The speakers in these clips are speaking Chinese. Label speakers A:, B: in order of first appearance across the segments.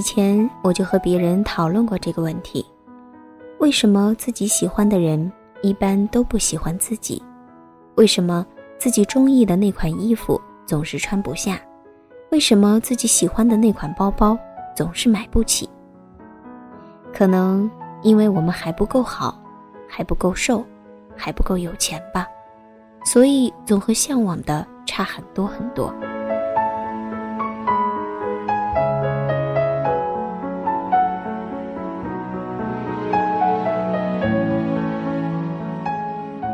A: 以前，我就和别人讨论过这个问题：为什么自己喜欢的人一般都不喜欢自己？为什么自己中意的那款衣服总是穿不下？为什么自己喜欢的那款包包总是买不起？可能因为我们还不够好，还不够瘦，还不够有钱吧，所以总和向往的差很多很多。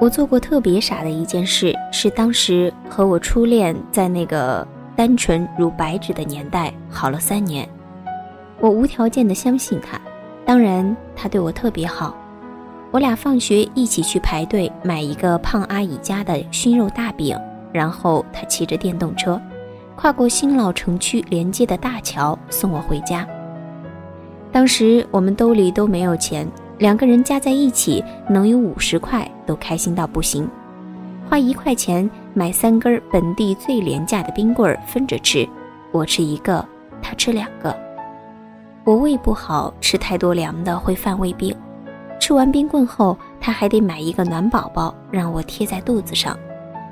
A: 我做过特别傻的一件事，是当时和我初恋在那个单纯如白纸的年代好了三年，我无条件的相信他，当然他对我特别好，我俩放学一起去排队买一个胖阿姨家的熏肉大饼，然后他骑着电动车，跨过新老城区连接的大桥送我回家。当时我们兜里都没有钱。两个人加在一起能有五十块，都开心到不行。花一块钱买三根本地最廉价的冰棍儿分着吃，我吃一个，他吃两个。我胃不好，吃太多凉的会犯胃病。吃完冰棍后，他还得买一个暖宝宝让我贴在肚子上。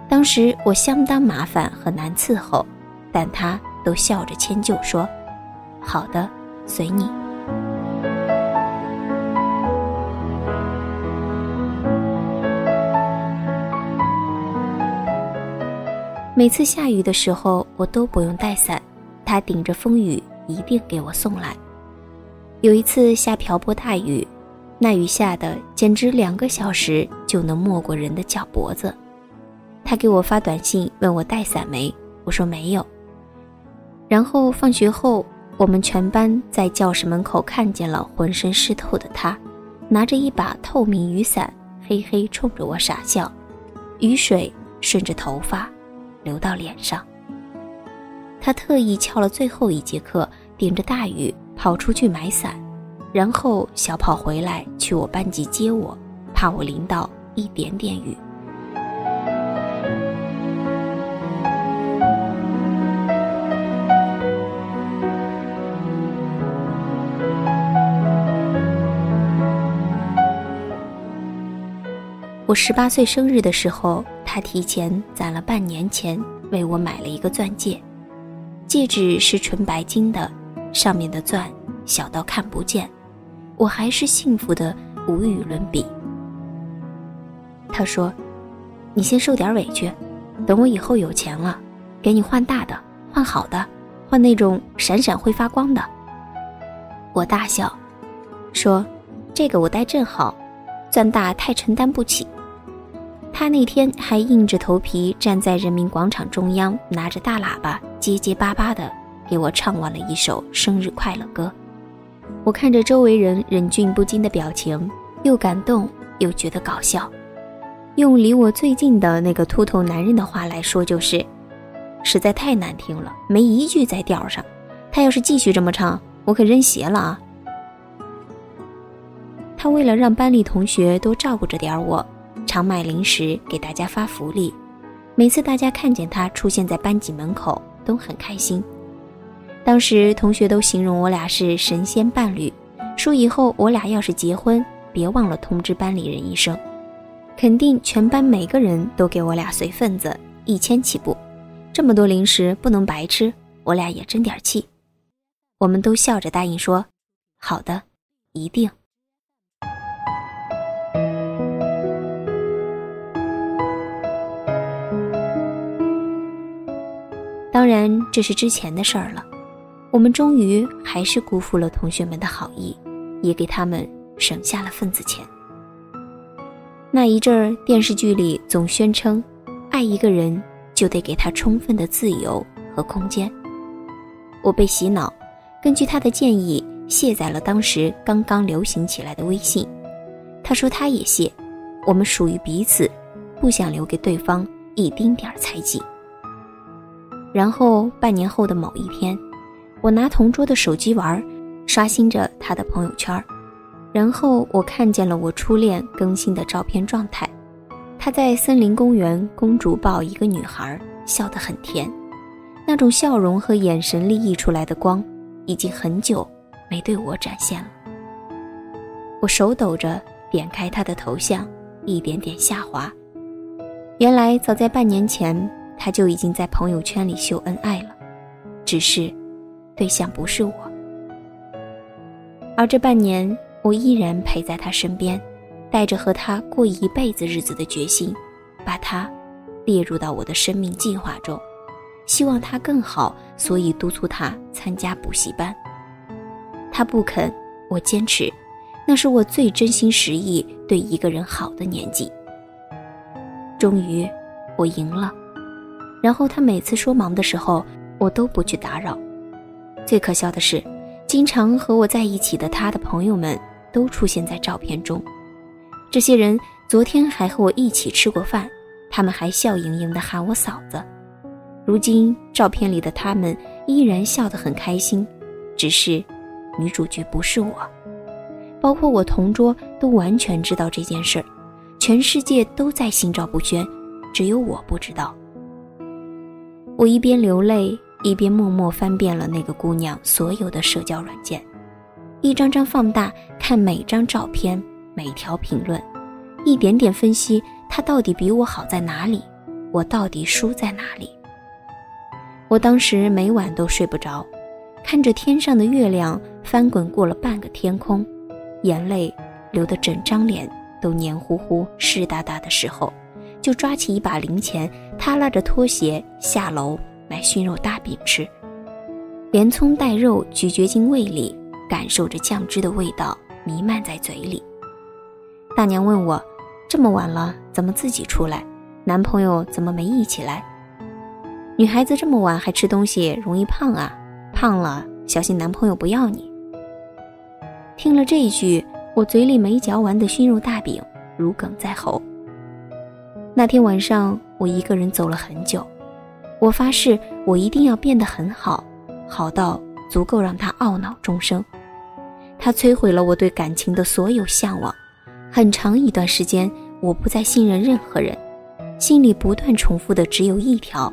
A: 当时我相当麻烦和难伺候，但他都笑着迁就说：“好的，随你。”每次下雨的时候，我都不用带伞，他顶着风雨一定给我送来。有一次下瓢泼大雨，那雨下的简直两个小时就能没过人的脚脖子。他给我发短信问我带伞没，我说没有。然后放学后，我们全班在教室门口看见了浑身湿透的他，拿着一把透明雨伞，嘿嘿冲着我傻笑，雨水顺着头发。流到脸上。他特意翘了最后一节课，顶着大雨跑出去买伞，然后小跑回来去我班级接我，怕我淋到一点点雨。我十八岁生日的时候。他提前攒了半年钱为我买了一个钻戒，戒指是纯白金的，上面的钻小到看不见，我还是幸福的无与伦比。他说：“你先受点委屈，等我以后有钱了，给你换大的，换好的，换那种闪闪会发光的。”我大笑，说：“这个我戴正好，钻大太承担不起。”他那天还硬着头皮站在人民广场中央，拿着大喇叭结结巴巴的给我唱完了一首生日快乐歌。我看着周围人忍俊不禁的表情，又感动又觉得搞笑。用离我最近的那个秃头男人的话来说，就是实在太难听了，没一句在调上。他要是继续这么唱，我可扔鞋了啊！他为了让班里同学多照顾着点我。常买零食给大家发福利，每次大家看见他出现在班级门口都很开心。当时同学都形容我俩是神仙伴侣，说以后我俩要是结婚，别忘了通知班里人一声，肯定全班每个人都给我俩随份子，一千起步。这么多零食不能白吃，我俩也争点气。我们都笑着答应说：“好的，一定。”然，这是之前的事儿了。我们终于还是辜负了同学们的好意，也给他们省下了份子钱。那一阵儿，电视剧里总宣称，爱一个人就得给他充分的自由和空间。我被洗脑，根据他的建议卸载了当时刚刚流行起来的微信。他说他也卸，我们属于彼此，不想留给对方一丁点儿猜忌。然后半年后的某一天，我拿同桌的手机玩，刷新着他的朋友圈然后我看见了我初恋更新的照片状态，他在森林公园公主抱一个女孩，笑得很甜，那种笑容和眼神里溢出来的光，已经很久没对我展现了。我手抖着点开他的头像，一点点下滑。原来早在半年前，他就已经在朋友圈里秀恩爱了，只是对象不是我。而这半年，我依然陪在他身边，带着和他过一辈子日子的决心，把他列入到我的生命计划中，希望他更好，所以督促他参加补习班。他不肯，我坚持。那是我最真心实意对一个人好的年纪。终于，我赢了。然后他每次说忙的时候，我都不去打扰。最可笑的是，经常和我在一起的他的朋友们都出现在照片中。这些人昨天还和我一起吃过饭，他们还笑盈盈地喊我嫂子。如今照片里的他们依然笑得很开心，只是女主角不是我。包括我同桌都完全知道这件事儿，全世界都在心照不宣，只有我不知道。我一边流泪，一边默默翻遍了那个姑娘所有的社交软件，一张张放大看每张照片、每条评论，一点点分析她到底比我好在哪里，我到底输在哪里。我当时每晚都睡不着，看着天上的月亮翻滚过了半个天空。眼泪流得整张脸都黏糊糊、湿哒哒的时候，就抓起一把零钱，他拉着拖鞋下楼买熏肉大饼吃，连葱带肉咀嚼进胃里，感受着酱汁的味道弥漫在嘴里。大娘问我：“这么晚了，怎么自己出来？男朋友怎么没一起来？女孩子这么晚还吃东西，容易胖啊！胖了小心男朋友不要你。”听了这一句，我嘴里没嚼完的熏肉大饼如鲠在喉。那天晚上，我一个人走了很久。我发誓，我一定要变得很好，好到足够让他懊恼终生。他摧毁了我对感情的所有向往。很长一段时间，我不再信任任何人，心里不断重复的只有一条：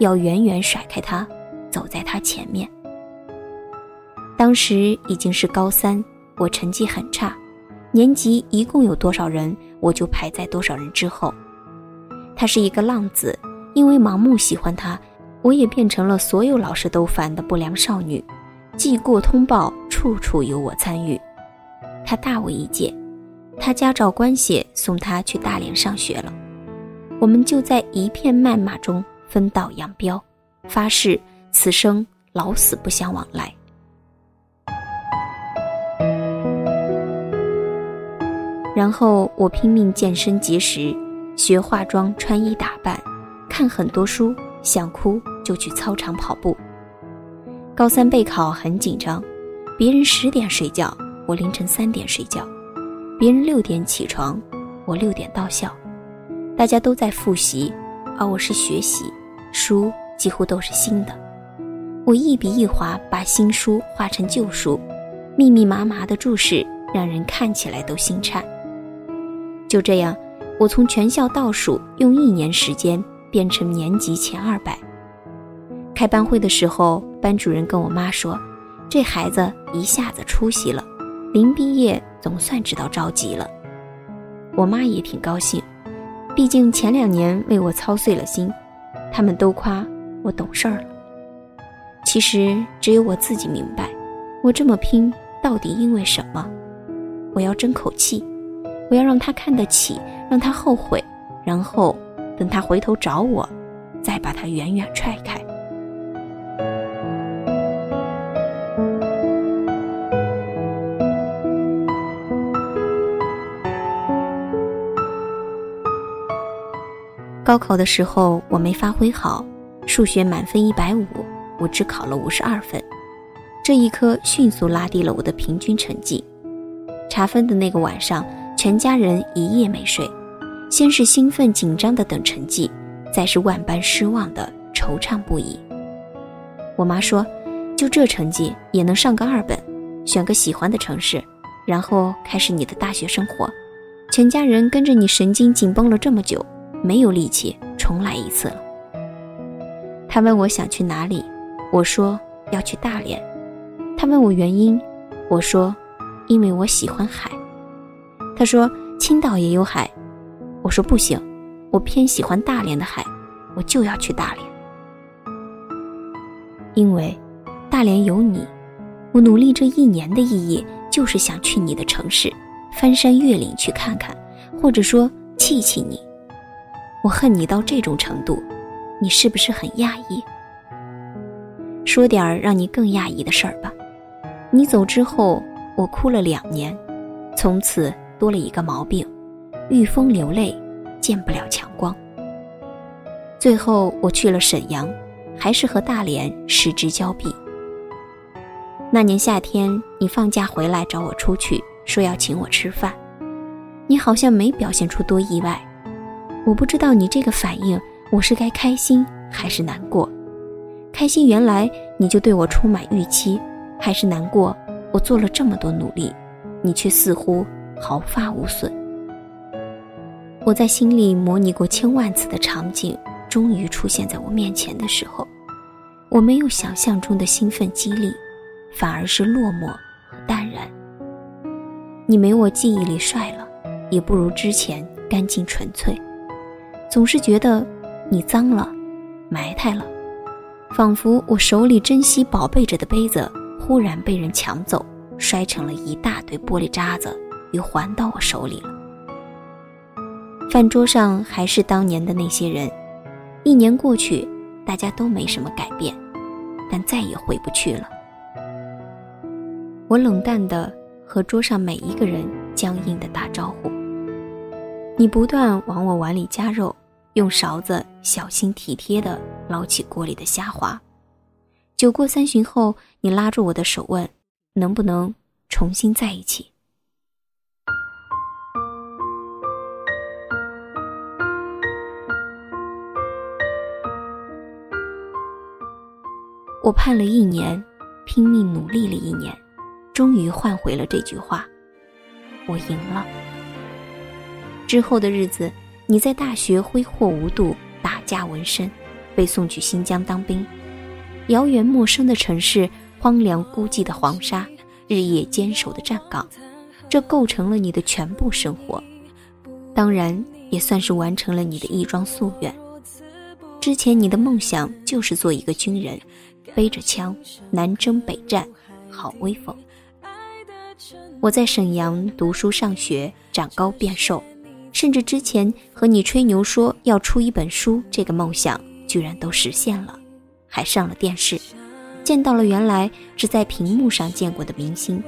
A: 要远远甩开他，走在他前面。当时已经是高三。我成绩很差，年级一共有多少人，我就排在多少人之后。他是一个浪子，因为盲目喜欢他，我也变成了所有老师都烦的不良少女。记过通报，处处有我参与。他大我一届，他家找关系送他去大连上学了。我们就在一片谩骂中分道扬镳，发誓此生老死不相往来。然后我拼命健身节食，学化妆、穿衣打扮，看很多书，想哭就去操场跑步。高三备考很紧张，别人十点睡觉，我凌晨三点睡觉；别人六点起床，我六点到校。大家都在复习，而我是学习，书几乎都是新的。我一笔一划把新书画成旧书，密密麻麻的注释让人看起来都心颤。就这样，我从全校倒数用一年时间变成年级前二百。开班会的时候，班主任跟我妈说：“这孩子一下子出息了，临毕业总算知道着急了。”我妈也挺高兴，毕竟前两年为我操碎了心。他们都夸我懂事儿了。其实只有我自己明白，我这么拼到底因为什么？我要争口气。我要让他看得起，让他后悔，然后等他回头找我，再把他远远踹开。高考的时候我没发挥好，数学满分一百五，我只考了五十二分，这一科迅速拉低了我的平均成绩。查分的那个晚上。全家人一夜没睡，先是兴奋紧张的等成绩，再是万般失望的惆怅不已。我妈说：“就这成绩也能上个二本，选个喜欢的城市，然后开始你的大学生活。全家人跟着你神经紧绷了这么久，没有力气重来一次了。”他问我想去哪里，我说要去大连。他问我原因，我说：“因为我喜欢海。”他说：“青岛也有海。”我说：“不行，我偏喜欢大连的海，我就要去大连。”因为大连有你，我努力这一年的意义就是想去你的城市，翻山越岭去看看，或者说气气你。我恨你到这种程度，你是不是很讶异？说点儿让你更讶异的事儿吧。你走之后，我哭了两年，从此多了一个毛病，遇风流泪，见不了强光。最后我去了沈阳。还是和大连失之交臂。那年夏天，你放假回来找我出去，说要请我吃饭，你好像没表现出多意外。我不知道你这个反应，我是该开心还是难过？开心，原来你就对我充满预期；还是难过，我做了这么多努力，你却似乎毫发无损。我在心里模拟过千万次的场景。终于出现在我面前的时候，我没有想象中的兴奋激励，反而是落寞和淡然。你没我记忆里帅了，也不如之前干净纯粹。总是觉得你脏了，埋汰了，仿佛我手里珍惜宝贝着的杯子，忽然被人抢走，摔成了一大堆玻璃渣子，又还到我手里了。饭桌上还是当年的那些人。一年过去，大家都没什么改变，但再也回不去了。我冷淡的和桌上每一个人僵硬的打招呼。你不断往我碗里加肉，用勺子小心体贴的捞起锅里的虾滑。酒过三巡后，你拉住我的手问：“能不能重新在一起？”我盼了一年，拼命努力了一年，终于换回了这句话：我赢了。之后的日子，你在大学挥霍无度，打架纹身，被送去新疆当兵。遥远陌生的城市，荒凉孤寂的黄沙，日夜坚守的站岗，这构成了你的全部生活。当然，也算是完成了你的一桩夙愿。之前你的梦想就是做一个军人。背着枪南征北战，好威风。我在沈阳读书上学，长高变瘦，甚至之前和你吹牛说要出一本书，这个梦想居然都实现了，还上了电视，见到了原来只在屏幕上见过的明星。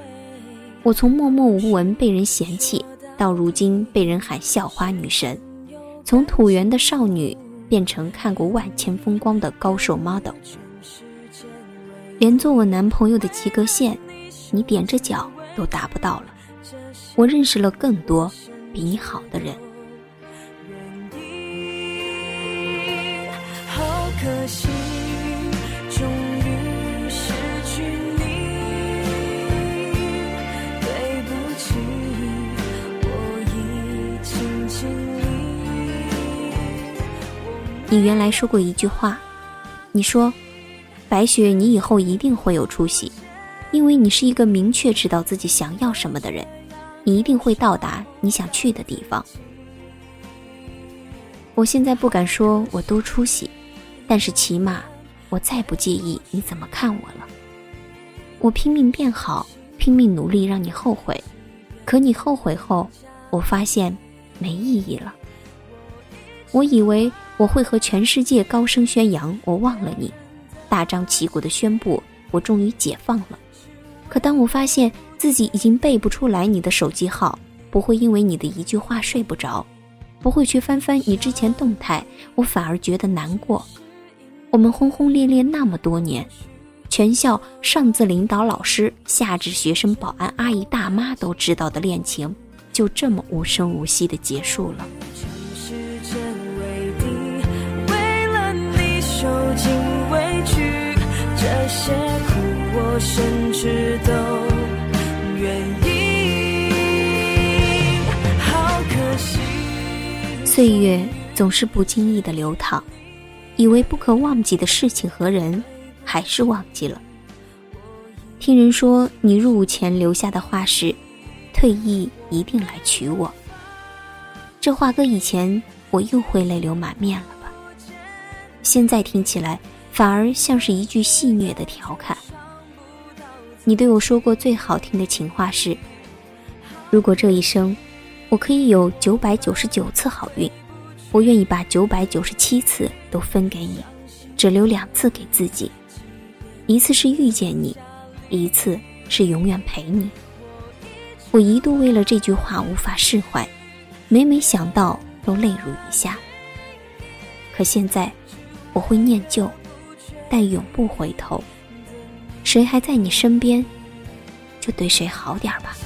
A: 我从默默无闻被人嫌弃，到如今被人喊校花女神，从土原的少女变成看过万千风光的高瘦 model。连做我男朋友的及格线，你踮着脚都达不到了。我认识了更多比你好的人。好可惜，终于失去你。对不起，我已经尽力你原来说过一句话，你说。白雪，你以后一定会有出息，因为你是一个明确知道自己想要什么的人，你一定会到达你想去的地方。我现在不敢说我多出息，但是起码我再不介意你怎么看我了。我拼命变好，拼命努力让你后悔，可你后悔后，我发现没意义了。我以为我会和全世界高声宣扬我忘了你。大张旗鼓地宣布，我终于解放了。可当我发现自己已经背不出来你的手机号，不会因为你的一句话睡不着，不会去翻翻你之前动态，我反而觉得难过。我们轰轰烈烈那么多年，全校上至领导老师，下至学生、保安、阿姨、大妈都知道的恋情，就这么无声无息地结束了。些苦我甚至都愿意。好可惜，岁月总是不经意的流淌，以为不可忘记的事情和人，还是忘记了。听人说你入伍前留下的话是：“退役一定来娶我。”这话搁以前，我又会泪流满面了吧？现在听起来，反而像是一句戏谑的调侃。你对我说过最好听的情话是：“如果这一生，我可以有九百九十九次好运，我愿意把九百九十七次都分给你，只留两次给自己。一次是遇见你。”一次是永远陪你。我一度为了这句话无法释怀，每每想到都泪如雨下。可现在，我会念旧，但永不回头。谁还在你身边，就对谁好点吧。